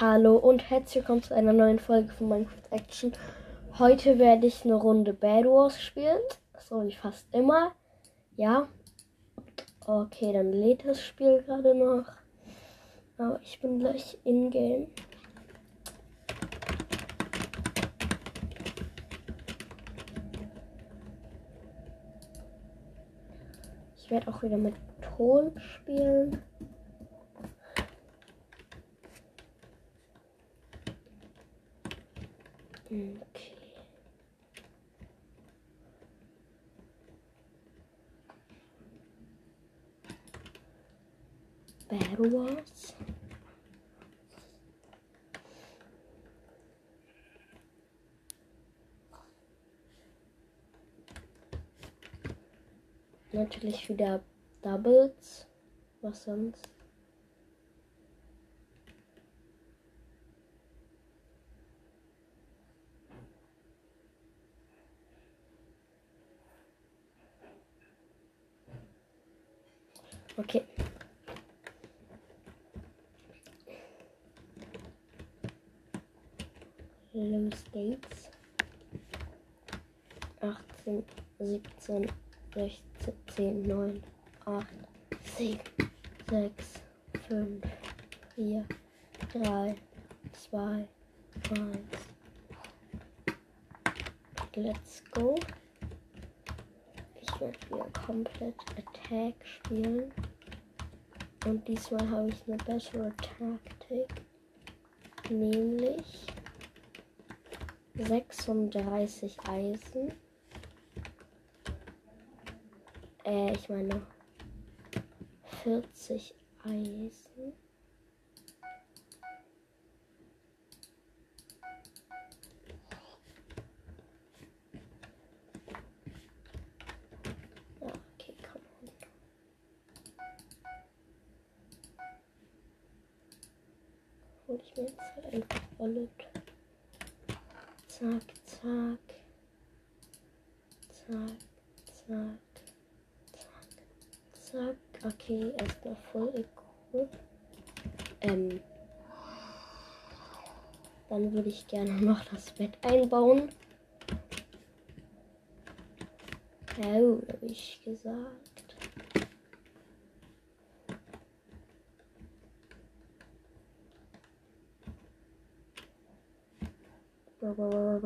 Hallo und herzlich willkommen zu einer neuen Folge von Minecraft Action. Heute werde ich eine Runde Bad Wars spielen. So wie fast immer. Ja. Okay, dann lädt das Spiel gerade noch. Aber ich bin gleich in-game. Ich werde auch wieder mit Ton spielen. Okay. Bad Wars. Natürlich wieder Doubles. Was sonst? Okay. Los geht's. 18, 17, 16, 10, 9, 8, 7, 6, 5, 4, 3, 2, 1. Let's go. Werde wieder komplett Attack spielen. Und diesmal habe ich eine bessere Taktik. Nämlich 36 Eisen. Äh, ich meine 40 Eisen. Ja, okay, komm on. Jetzt halt einfach Wallet. Zack, zack. Zack, zack. Zack, zack. Okay, erstmal voll equip. Ähm. Dann würde ich gerne noch das Bett einbauen. Oh, habe ich gesagt. Oh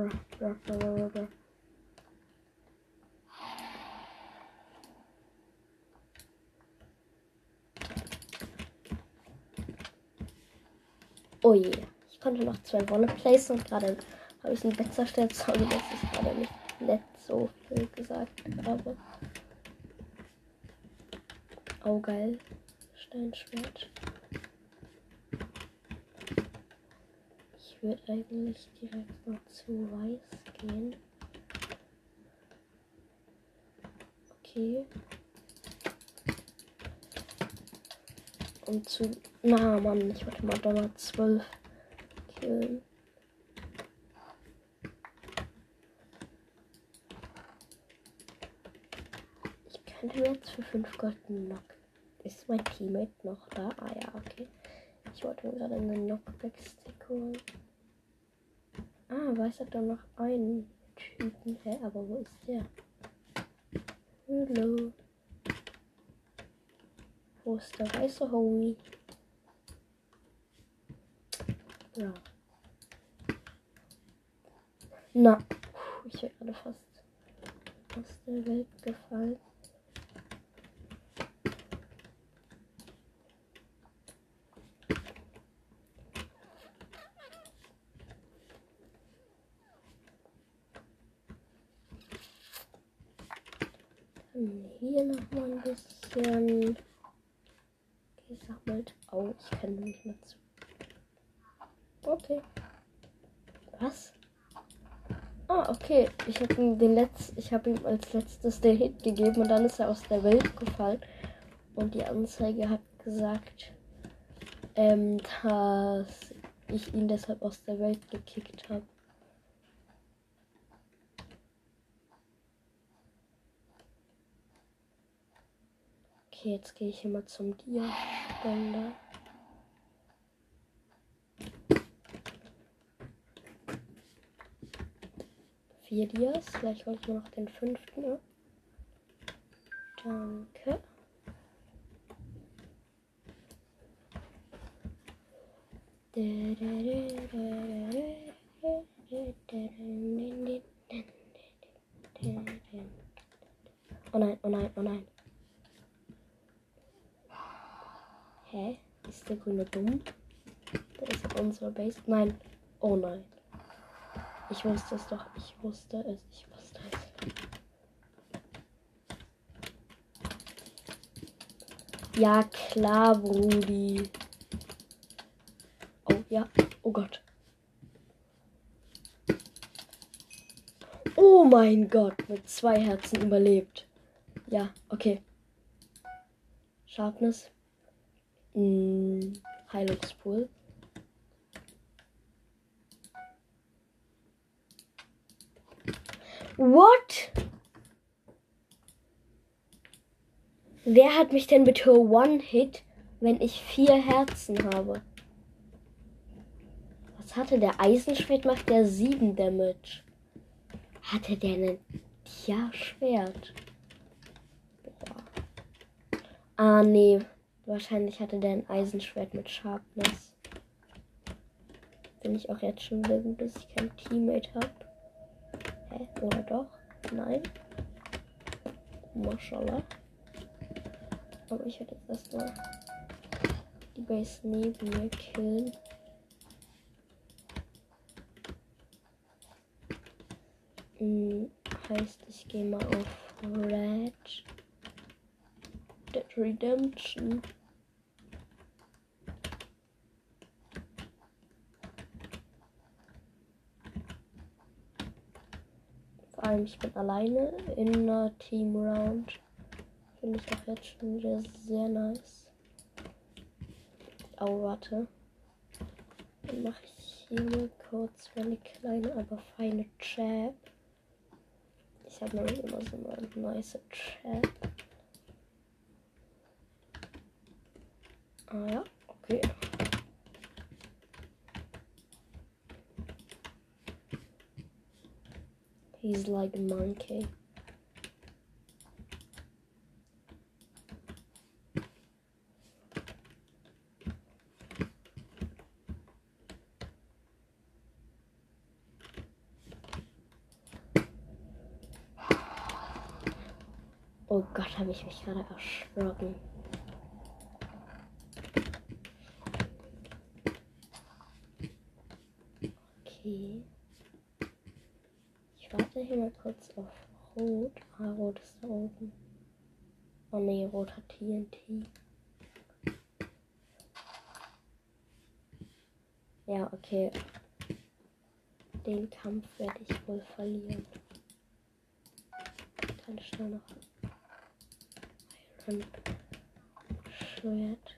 je, ich konnte noch zwei Wolle placen und gerade habe ich ein Bett zerstört. Sorry, dass ich gerade nicht nett so viel gesagt habe. Oh geil. Steinschwert. Ich würde eigentlich direkt noch zu weiß gehen. Okay. Und zu. Na Mann, ich wollte mal Donner 12 killen. Ich könnte jetzt für 5 Gold einen Knock. Ist mein Teammate noch da? Ah ja, okay. Ich wollte mir gerade einen Knockback-Stick holen. Ah, weiß hat da noch einen Typen. Hä, aber wo ist der? Hallo. Wo ist der weiße Homie? Ja. Na, ich wäre gerade fast aus der Welt gefallen. Hier noch mal ein bisschen gesammelt. Oh, ich kann nicht mehr zu. Okay. Was? Ah, okay. Ich habe ihm den Letz ich habe ihm als letztes den Hit gegeben und dann ist er aus der Welt gefallen. Und die Anzeige hat gesagt, ähm, dass ich ihn deshalb aus der Welt gekickt habe. Okay, jetzt gehe ich hier mal zum Dia-Spender. Vier Dias. Gleich hole ich mir noch den fünften ab. Danke. Da, da, da, Grüne dumm? Der ist auf unserer Base. Nein. Oh nein. Ich wusste es doch. Ich wusste es. Ich wusste es. Ja, klar, Brudi. Oh, ja. Oh Gott. Oh mein Gott, mit zwei Herzen überlebt. Ja, okay. Sharpness. Hm, Heilungspool. What? Wer hat mich denn bitte One-Hit, wenn ich vier Herzen habe? Was hatte der Eisenschwert? Macht der sieben Damage. Hatte der ein Tja-Schwert? Ah, nee. Wahrscheinlich hatte der ein Eisenschwert mit Sharpness. Bin ich auch jetzt schon wütend, dass ich kein Teammate habe. Hä? Oder doch? Nein. Mashallah. Aber ich werde jetzt erstmal die Base neben mir killen. Hm, heißt, ich gehe mal auf Red. Dead Redemption. Vor allem, ich bin alleine in einer Team Round. Finde ich auch jetzt schon wieder sehr nice. Oh, warte. Dann mache ich hier mal kurz meine kleine, aber feine Chat. Ich habe nämlich immer so eine nice Chat. Ah ja, okay. He's like monkey. Oh Gott, habe ich mich gerade erschrocken. Hier mal kurz auf Rot. Ah, Rot ist da oben. Oh nee, Rot hat TNT. Ja, okay. Den Kampf werde ich wohl verlieren. Kann schnell noch Iron Schwert.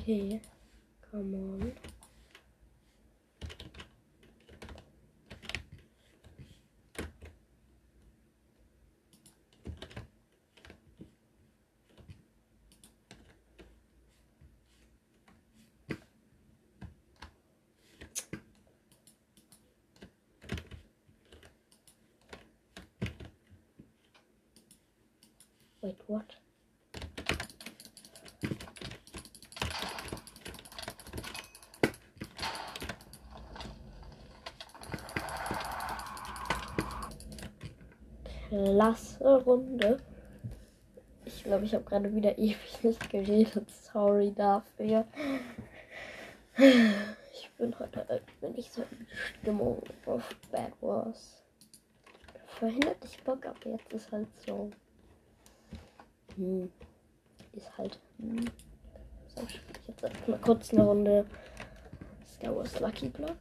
Okay, come on. Wait, what? Klasse Runde. Ich glaube, ich habe gerade wieder ewig nicht geredet. Sorry dafür. Ich bin heute bin nicht so in Stimmung auf Bad Wars. Vorhin hatte ich Bock, aber jetzt ist halt so. Hm. Ist halt. Hm. So, ich jetzt mal kurz eine Runde Star Wars Lucky Block.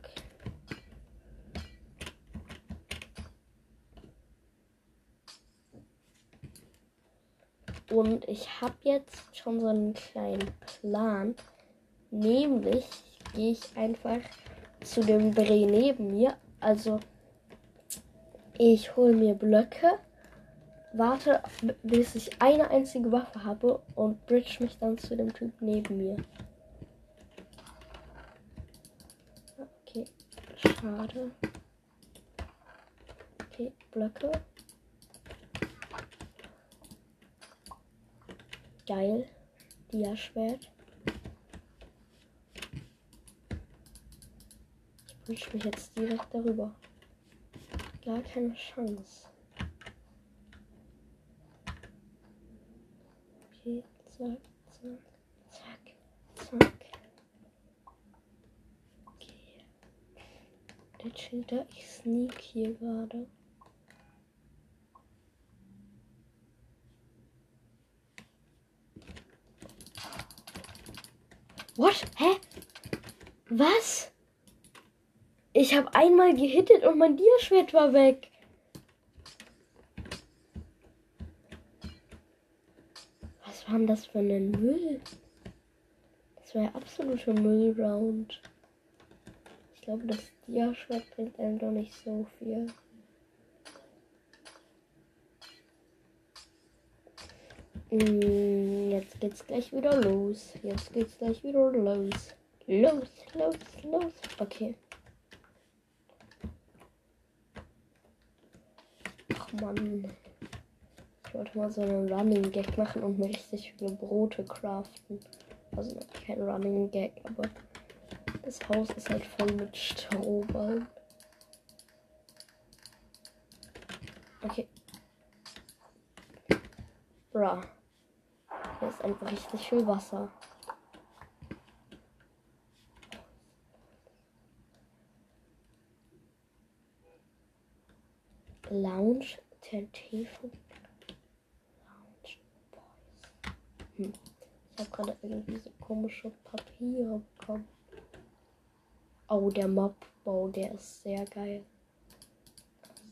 Und ich habe jetzt schon so einen kleinen Plan. Nämlich gehe ich einfach zu dem Bre neben mir. Also Ich hole mir Blöcke, warte, bis ich eine einzige Waffe habe und bridge mich dann zu dem Typ neben mir. Okay, schade. Okay, Blöcke. Geil. Dia-Schwert. Ich wünsche mich jetzt direkt darüber. Gar keine Chance. Okay, zack, zack, zack, zack. Okay. Der chillt da. Ich sneak hier gerade. What? Hä? Was? Ich habe einmal gehittet und mein Diaschwert war weg. Was war denn das für ein Müll? Das war ja absoluter Müllround. Ich glaube, das Diaschwert bringt einem doch nicht so viel. Jetzt geht's gleich wieder los. Jetzt geht's gleich wieder los. Los, los, los. Okay. Ach man. Ich wollte mal so einen Running Gag machen und mir richtig viele Brote craften. Also kein Running Gag, aber das Haus ist halt voll mit Strohballen. Okay. Bra. Hier ist einfach richtig viel Wasser. Lounge TNT Lounge Boys. Hm. Ich habe gerade irgendwie so komische Papiere bekommen. Oh, der Mobbau, der ist sehr geil.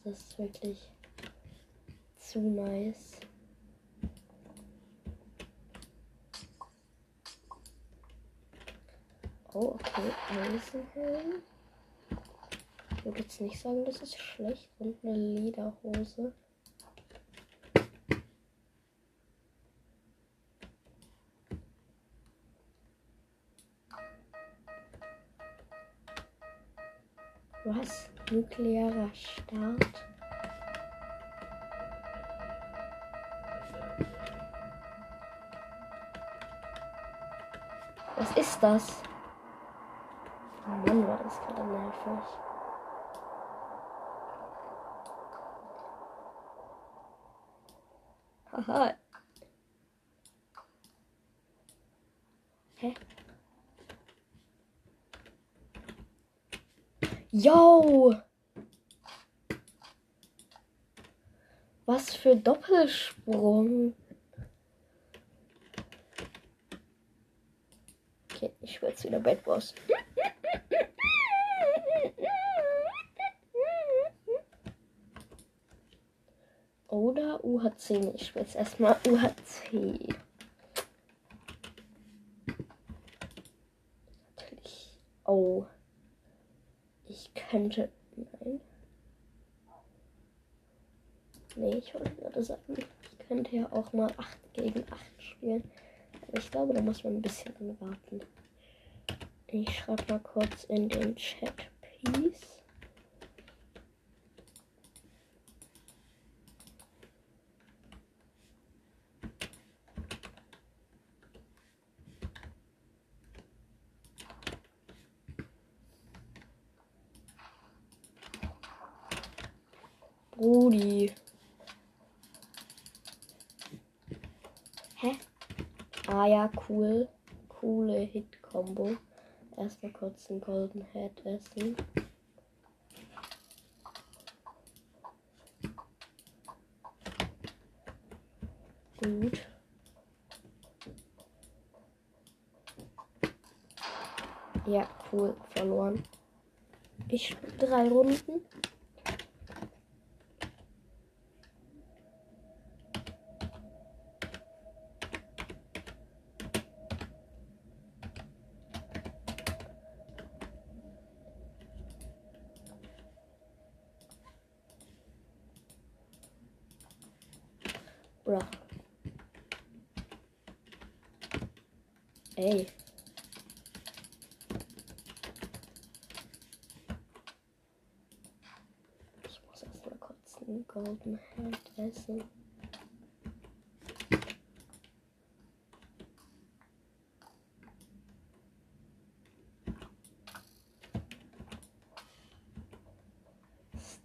Das ist wirklich zu nice. Oh, okay. Eisenhelm. Ich würde jetzt nicht sagen, das ist schlecht. Und eine Lederhose. Was? Nuklearer Start? Was ist das? Oh Mann, war das gerade nervig. Haha. Hä? Yo! Was für Doppelsprung. Okay, ich jetzt wieder Bad Boss. Oder UHC. Ich will jetzt erstmal UHC. Natürlich. Oh. Ich könnte. Nein. Nee, ich wollte gerade sagen, ich könnte ja auch mal 8 gegen 8 spielen. Aber ich glaube, da muss man ein bisschen warten. Ich schreibe mal kurz in den Chat. Peace. Brudi. Hä? Ja, cool. Coole Hit-Kombo. Erstmal kurz einen Golden Head essen. Gut. Ja, cool. Verloren. Ich spiele drei Runden. Bruh. Ey. Ich muss erstmal kurz einen Golden Hand essen.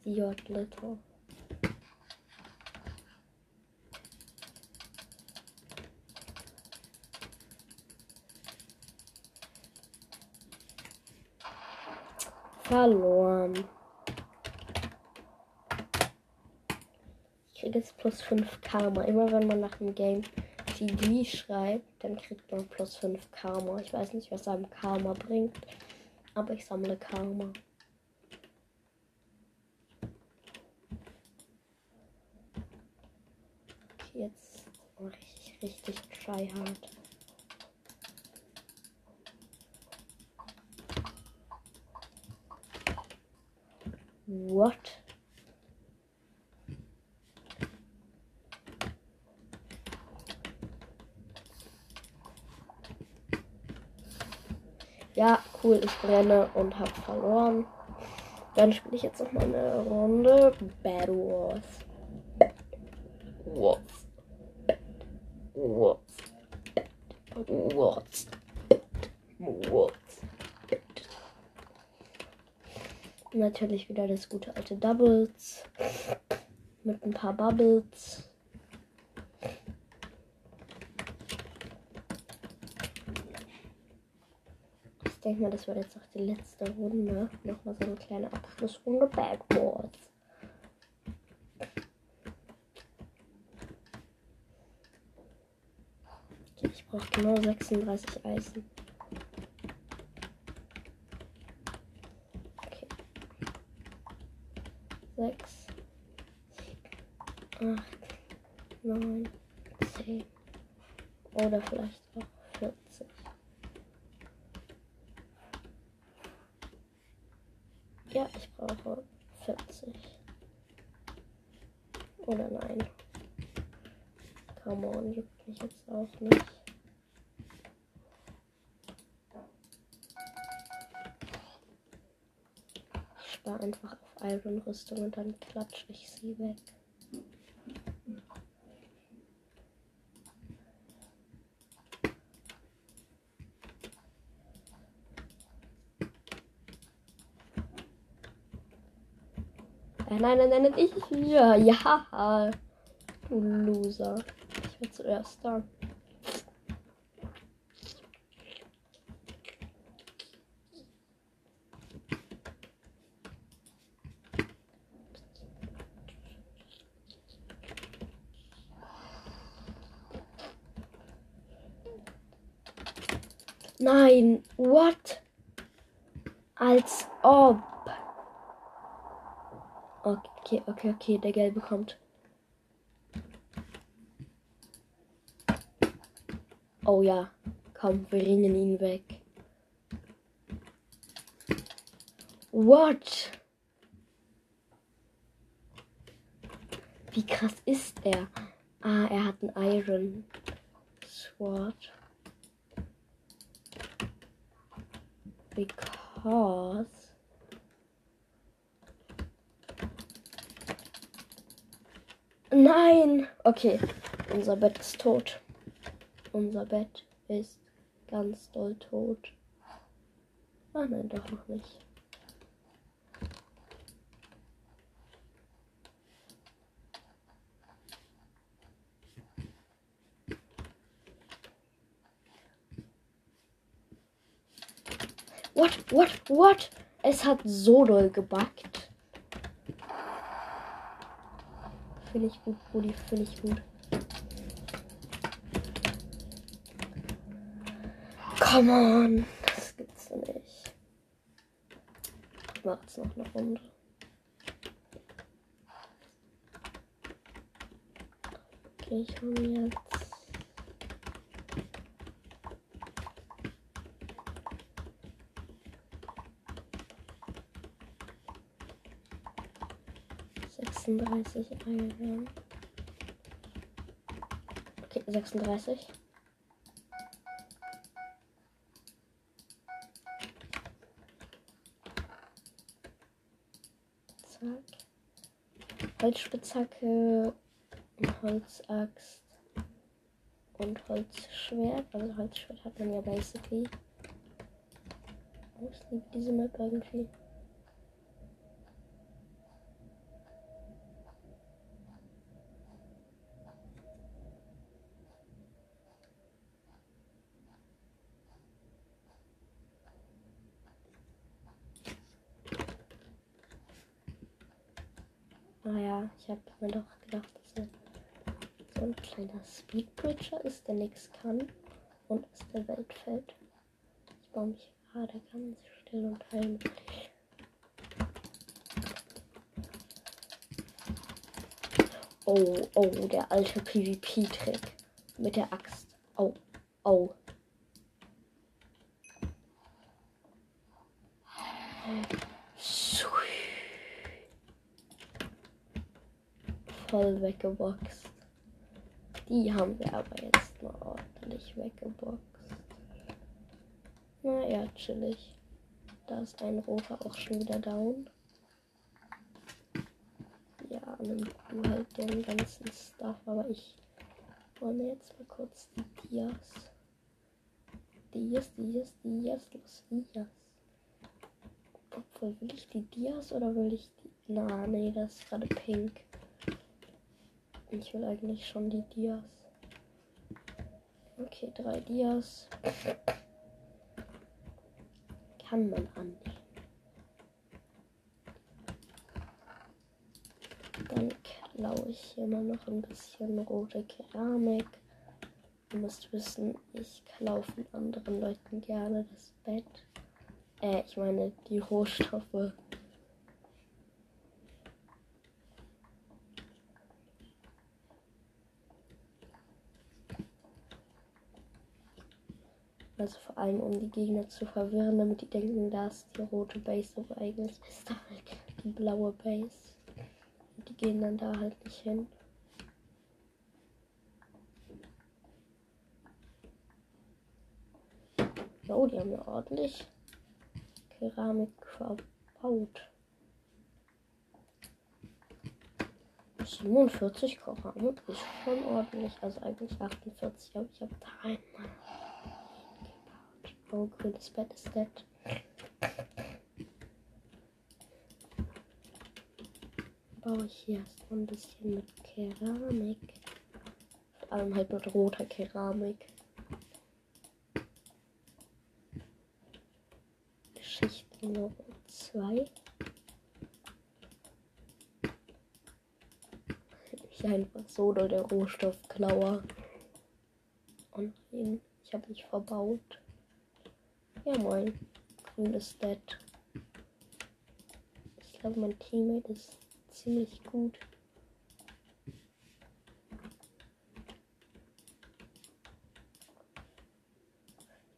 Stuart Little. Verloren. Jetzt plus 5 Karma. Immer wenn man nach dem Game CD schreibt, dann kriegt man plus 5 Karma. Ich weiß nicht, was einem Karma bringt, aber ich sammle Karma. Jetzt mache ich richtig tryhard. What? Ja, cool, ich brenne und habe verloren. Dann spiele ich jetzt noch mal eine Runde Bad Wars. Wars. Wars. Wars. Wars. Natürlich wieder das gute alte Doubles. Mit ein paar Bubbles. Ich denke mal, das wird jetzt auch die letzte Runde. Nochmal so eine kleine Abschlussrunde Backboards. Okay, ich brauche genau 36 Eisen. Okay. 6, 7, 8, 9, 10. Oder vielleicht auch 40. Ja, ich brauche 40. Oder nein. Come on, juckt mich jetzt auch nicht. Ich spare einfach auf Iron-Rüstung und dann klatsche ich sie weg. Äh, nein, nein, nein, ich hier. Ja. Du Loser. War zuerst da. Nein, what? Als ob. Okay, okay, okay, der gelbe kommt. Oh ja, komm, wir ringen ihn weg. What? Wie krass ist er? Ah, er hat ein Iron Sword. Because. Nein! Okay, unser Bett ist tot. Unser Bett ist ganz doll tot. Ah nein, doch noch nicht. What, what, what? Es hat so doll gebackt. Finde ich gut, Brudi, finde ich gut. Come on. Das gibt's nicht. Ich mach jetzt noch eine Runde. Okay, ich hole mir jetzt. Sechsunddreißig Eier. 36. Zack. Holzspitzhacke, Holzaxt und Holzschwert. Also Holzschwert hat man ja basically. Ich liebe diese Map irgendwie. Naja, ich habe mir doch gedacht, dass er so ein kleiner Speedbridger ist, der nichts kann und aus der Welt fällt. Ich baue mich gerade ganz still und heimlich. Oh, oh, der alte PvP-Trick mit der Axt. Oh, oh. Voll weggeboxt. Die haben wir aber jetzt mal ordentlich weggeboxt. Naja, chillig. Da ist ein roter auch schon wieder down. Ja, nimm du halt den ganzen Stuff, aber ich mir jetzt mal kurz die Dias. Dias, Dias, Dias, los Dias. Obwohl, will ich die Dias oder will ich die. Na, nee, das ist gerade pink. Ich will eigentlich schon die Dias. Okay, drei Dias kann man annehmen. Dann klaue ich hier mal noch ein bisschen rote Keramik. Ihr müsst wissen, ich klaue von anderen Leuten gerne das Bett. Äh, ich meine die Rohstoffe. Also vor allem, um die Gegner zu verwirren, damit die denken, da ist die rote Base, aber eigentlich ist halt die blaue Base. Und die gehen dann da halt nicht hin. Oh, die haben ja ordentlich Keramik verbaut. 47 Keramik ist schon ordentlich, also eigentlich 48, aber ich habe da einmal Oh, grünes Bett ist nett. Baue ich hier erstmal ein bisschen mit Keramik. Vor allem halt mit roter Keramik. Geschichte Nummer 2. Ich einfach so oder der Rohstoffklauer. Und ich habe mich verbaut. Ja moin. Grünes Dead. Ich glaube, mein Teammate ist ziemlich gut.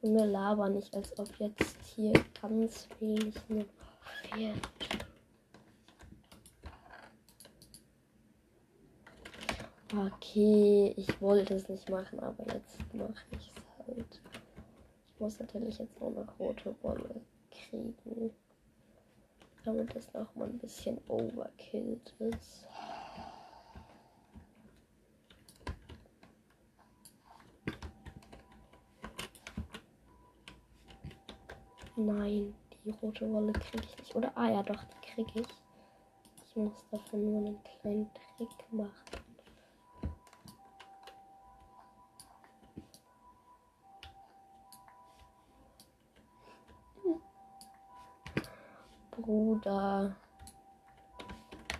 Junge, laber nicht, als ob jetzt hier ganz wenig nur fehlt. Okay, ich wollte es nicht machen, aber jetzt mache ich es halt muss natürlich jetzt noch rote Wolle kriegen. Damit es noch mal ein bisschen overkillt ist. Nein, die rote Wolle kriege ich nicht. Oder, ah ja, doch, die kriege ich. Ich muss dafür nur einen kleinen Trick machen. Bruder.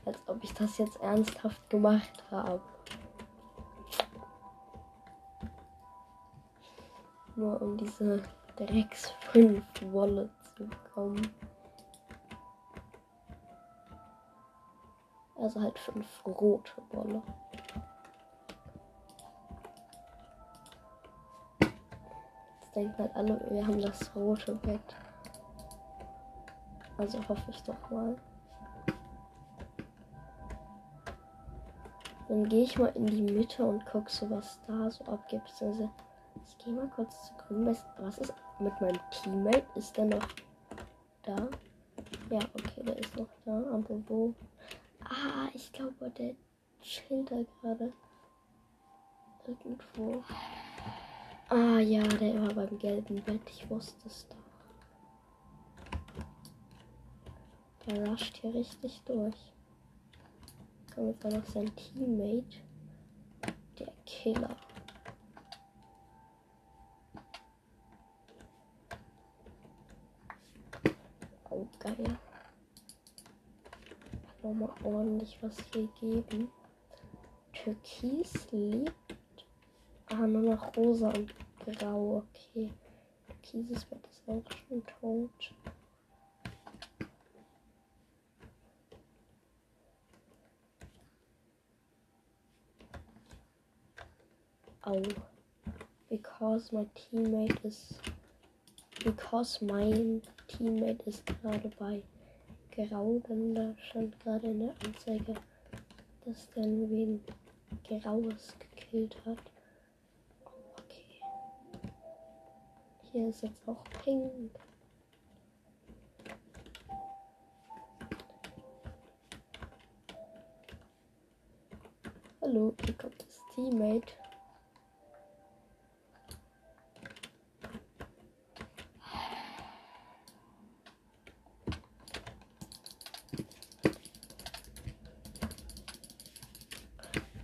Als ob ich das jetzt ernsthaft gemacht habe. Nur um diese Drecks 5 Wolle zu bekommen. Also halt 5 rote Wolle. Jetzt denken halt alle, wir haben das rote Bett. Also hoffe ich doch mal. Dann gehe ich mal in die Mitte und gucke so, was da so abgibt. Also, ich gehe mal kurz zu grün. Was, was ist mit meinem Teammate? Ist der noch da? Ja, okay, der ist noch da. Apropos. Ah, ich glaube, der chillt da gerade. Irgendwo. Ah ja, der war beim gelben Bett. Ich wusste es doch. Der rusht hier richtig durch. Kommt jetzt auch noch sein Teammate. Der Killer. Oh, geil. Nochmal ordentlich was hier geben. Türkis lebt. Ah, nur noch rosa und grau. Okay. Türkises Bett ist auch schon tot. Au. Because my teammate is. Because my teammate ist gerade bei Grau, dann da stand gerade in der Anzeige, dass der nur wen Graues gekillt hat. Okay. Hier ist jetzt auch pink. Hallo, hier kommt das Teammate.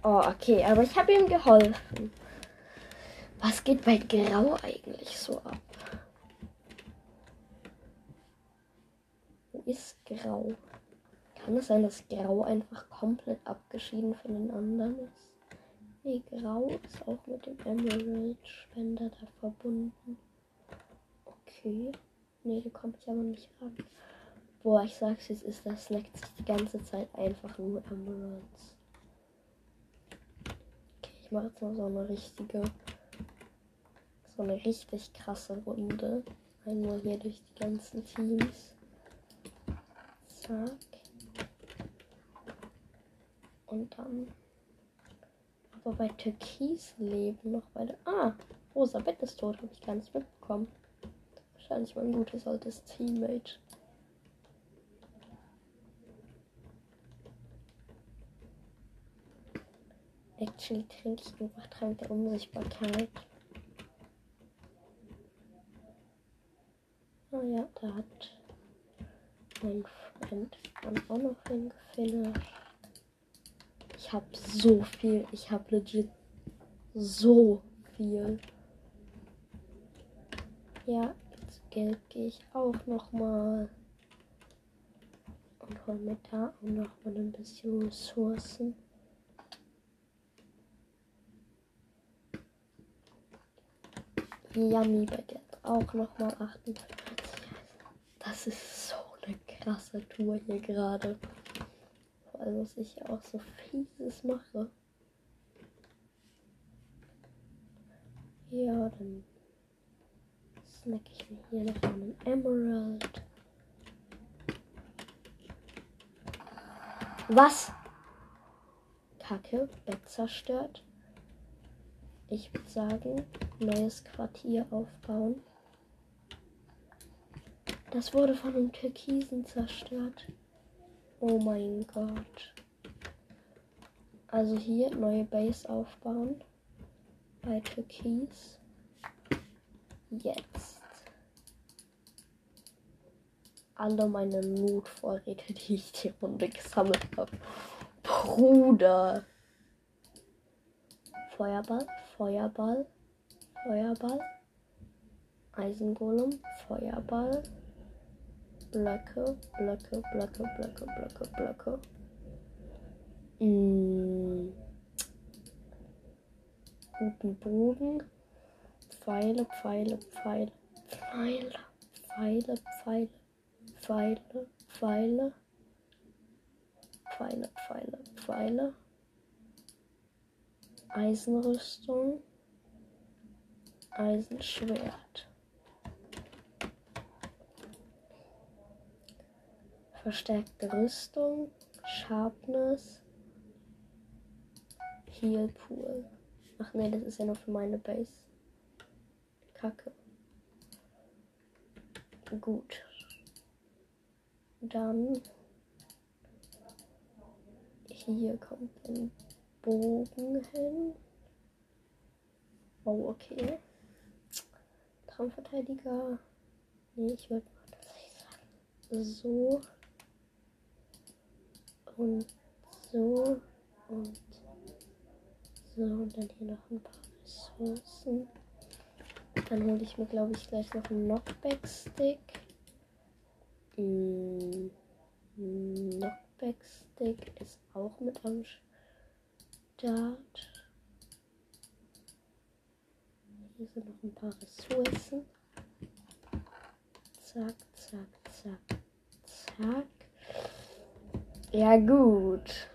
Oh, okay, aber ich habe ihm geholfen. Was geht bei Grau eigentlich so ab? Wo ist Grau? Kann es sein, dass Grau einfach komplett abgeschieden von den anderen ist? Nee, Grau ist auch mit dem Emerald-Spender da verbunden. Okay. Nee, da komme ich aber nicht ran. Boah, ich sag's jetzt ist, das sich die ganze Zeit einfach nur Emeralds. Ich mache jetzt mal so eine richtige, so eine richtig krasse Runde. Einmal hier durch die ganzen Teams. Zack. Und dann. Aber bei Türkis leben noch beide. Ah, rosa Bett ist tot, habe ich gar nicht mitbekommen. Wahrscheinlich mein gutes altes Teammate. Actually trinke ich einfach Trank der Unsichtbarkeit. Oh ja, da hat mein Freund dann auch noch hingefinisht. Ich habe so viel. Ich habe legit so viel. Ja, jetzt Geld gehe ich auch noch mal und hol mir da auch noch mal ein bisschen Ressourcen. Yummy Baguette auch nochmal 48. Das ist so eine krasse Tour hier gerade. Vor allem, was ich auch so fieses mache. Ja, dann snack ich mir hier noch einen Emerald. Was? Kacke, Bett zerstört. Ich würde sagen, neues Quartier aufbauen. Das wurde von einem Türkisen zerstört. Oh mein Gott. Also hier neue Base aufbauen. Bei Türkis. Jetzt. Alle meine Notvorräte, die ich die Runde gesammelt habe. Bruder. Feuerball. Feuerball, Feuerball, Eisengolem, Feuerball, Blöcke, Blöcke, Blöcke, Blöcke, Blöcke, Blöcke. Mm. Guten Bogen, Pfeile, Pfeile, Pfeile, Pfeile, Pfeile, Pfeile, Pfeile, Pfeile, Pfeile, Pfeile, Pfeile. Eisenrüstung, Eisenschwert. Verstärkte Rüstung, Sharpness, Heal Pool. Ach nee, das ist ja nur für meine Base. Kacke. Gut. Dann hier kommt ein Bogen hin. Oh, okay. Traumverteidiger. Nee, ich würde mal tatsächlich sagen. So. Und so. Und so. Und dann hier noch ein paar Ressourcen. Dann hole ich mir, glaube ich, gleich noch einen Knockback-Stick. Mm, Knockback-Stick ist auch mit am Start. Hier sind noch ein paar Ressourcen. Zack, zack, zack, zack. Ja gut.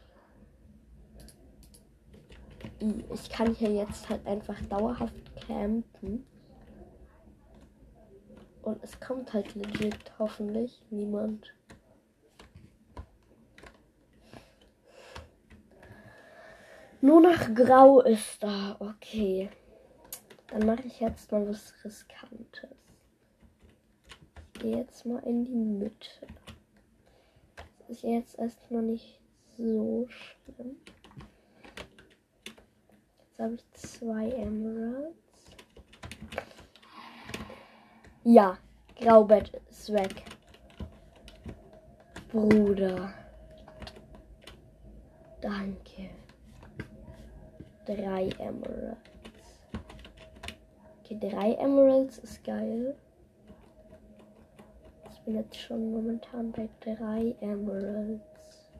Ich kann hier jetzt halt einfach dauerhaft campen. Und es kommt halt legit, hoffentlich, niemand. Nur noch Grau ist da, okay. Dann mache ich jetzt mal was Riskantes. Ich gehe jetzt mal in die Mitte. Das ist jetzt erstmal nicht so schlimm. Jetzt habe ich zwei Emeralds. Ja, Graubett ist weg. Bruder. Danke. Drei Emeralds. Okay, drei Emeralds ist geil. Ich bin jetzt schon momentan bei drei Emeralds.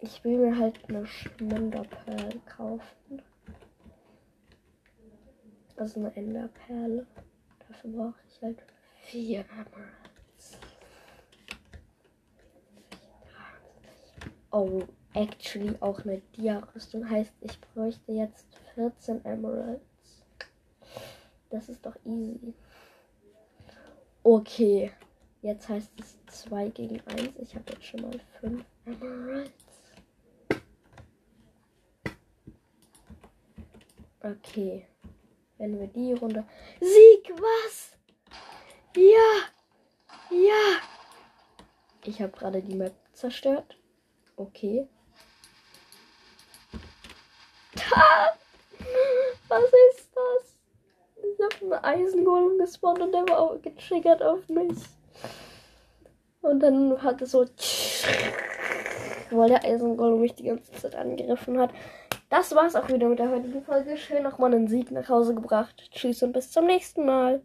Ich will mir halt eine Schmunderperle kaufen. Also eine Enderperle. Dafür brauche ich halt vier Emeralds. Oh, actually auch eine Dia-Rüstung. Heißt, ich bräuchte jetzt 14 Emeralds. Das ist doch easy. Okay. Jetzt heißt es 2 gegen 1. Ich habe jetzt schon mal 5 Emeralds. Okay. Wenn wir die Runde. Sieg, was? Ja! Ja! Ich habe gerade die Map zerstört. Okay. Ha! Was ist das? Habe einen Eisengolem gespawnt und der war auch getriggert auf mich. Und dann hat es so. Weil der Eisengolem mich die ganze Zeit angegriffen hat. Das war's auch wieder mit der heutigen Folge. Schön nochmal einen Sieg nach Hause gebracht. Tschüss und bis zum nächsten Mal.